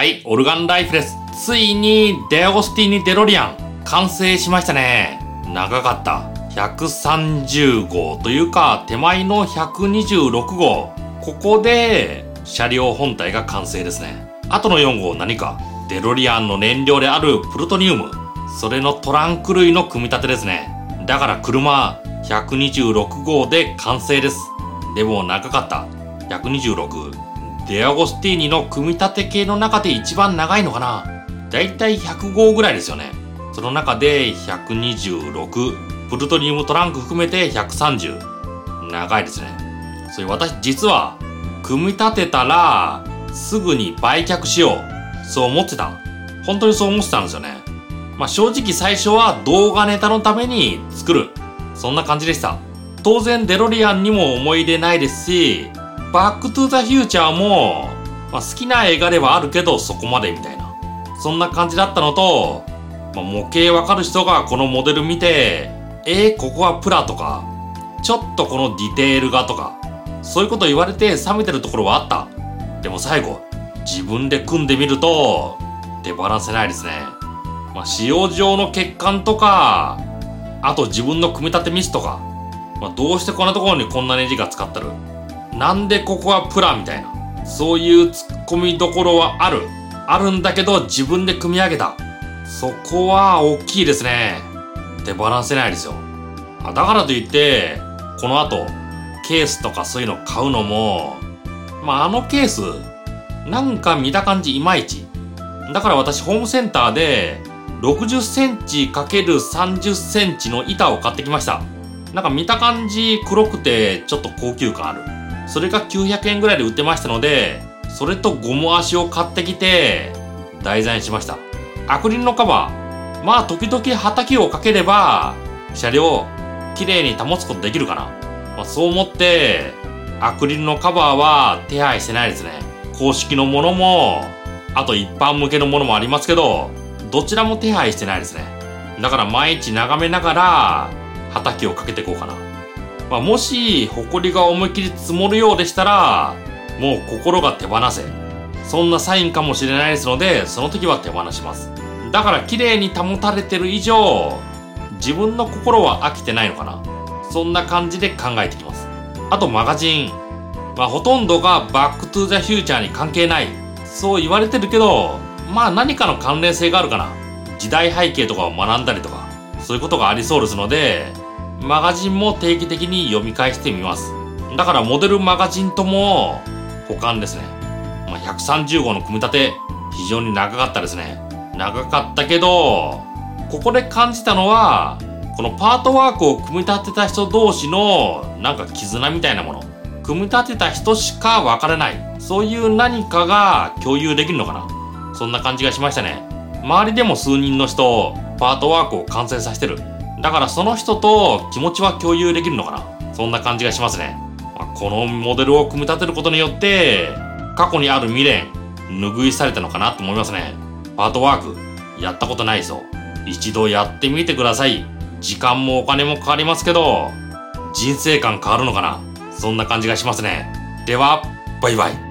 はい、オルガンライフです。ついに、デアゴスティーニ・デロリアン、完成しましたね。長かった。130号というか、手前の126号。ここで、車両本体が完成ですね。あとの4号何か、デロリアンの燃料であるプルトニウム。それのトランク類の組み立てですね。だから車、126号で完成です。でも長かった。126。デアゴスティーニの組み立て系の中で一番長いのかな？だいたい100号ぐらいですよね。その中で126。プルトニウムトランク含めて130。長いですね。それ私実は、組み立てたら、すぐに売却しよう。そう思ってた。本当にそう思ってたんですよね。まあ正直最初は動画ネタのために作る。そんな感じでした。当然デロリアンにも思い入れないですし、バックトゥザフューチャーも、まあ、好きな映画ではあるけどそこまでみたいな。そんな感じだったのと、まあ、模型わかる人がこのモデル見て、えー、ここはプラとか、ちょっとこのディテールがとか、そういうこと言われて冷めてるところはあった。でも最後、自分で組んでみると、手放せないですね。まあ、使用上の欠陥とか、あと自分の組み立てミスとか、まあ、どうしてこんなところにこんなネジが使ってるなんでここはプラみたいな。そういう突っ込みどころはある。あるんだけど自分で組み上げた。そこは大きいですね。手放せないですよ。だからといって、この後、ケースとかそういうの買うのも、まあ、あのケース、なんか見た感じいまいち。だから私ホームセンターで60センチ ×30 センチの板を買ってきました。なんか見た感じ黒くてちょっと高級感ある。それが900円ぐらいで売ってましたので、それとゴム足を買ってきて題材にしました。アクリルのカバー。まあ時々畑をかければ車両綺麗に保つことできるかな。まあ、そう思ってアクリルのカバーは手配してないですね。公式のものも、あと一般向けのものもありますけど、どちらも手配してないですね。だから毎日眺めながら畑をかけていこうかな。まあ、もし、埃が思いっきり積もるようでしたら、もう心が手放せ。そんなサインかもしれないですので、その時は手放します。だから綺麗に保たれてる以上、自分の心は飽きてないのかな。そんな感じで考えてきます。あとマガジン。まあほとんどがバックトゥザフューチャーに関係ない。そう言われてるけど、まあ何かの関連性があるかな。時代背景とかを学んだりとか、そういうことがありそうですので、マガジンも定期的に読み返してみます。だからモデルマガジンとも保管ですね。まあ、130号の組み立て、非常に長かったですね。長かったけど、ここで感じたのは、このパートワークを組み立てた人同士のなんか絆みたいなもの。組み立てた人しか分からない。そういう何かが共有できるのかな。そんな感じがしましたね。周りでも数人の人、パートワークを完成させてる。だからその人と気持ちは共有できるのかな？そんな感じがしますね。まあこのモデルを組み立てることによって、過去にある未練、拭いされたのかなと思いますね。パートワーク、やったことないぞ。一度やってみてください。時間もお金もかかりますけど、人生観変わるのかな？そんな感じがしますね。では、バイバイ。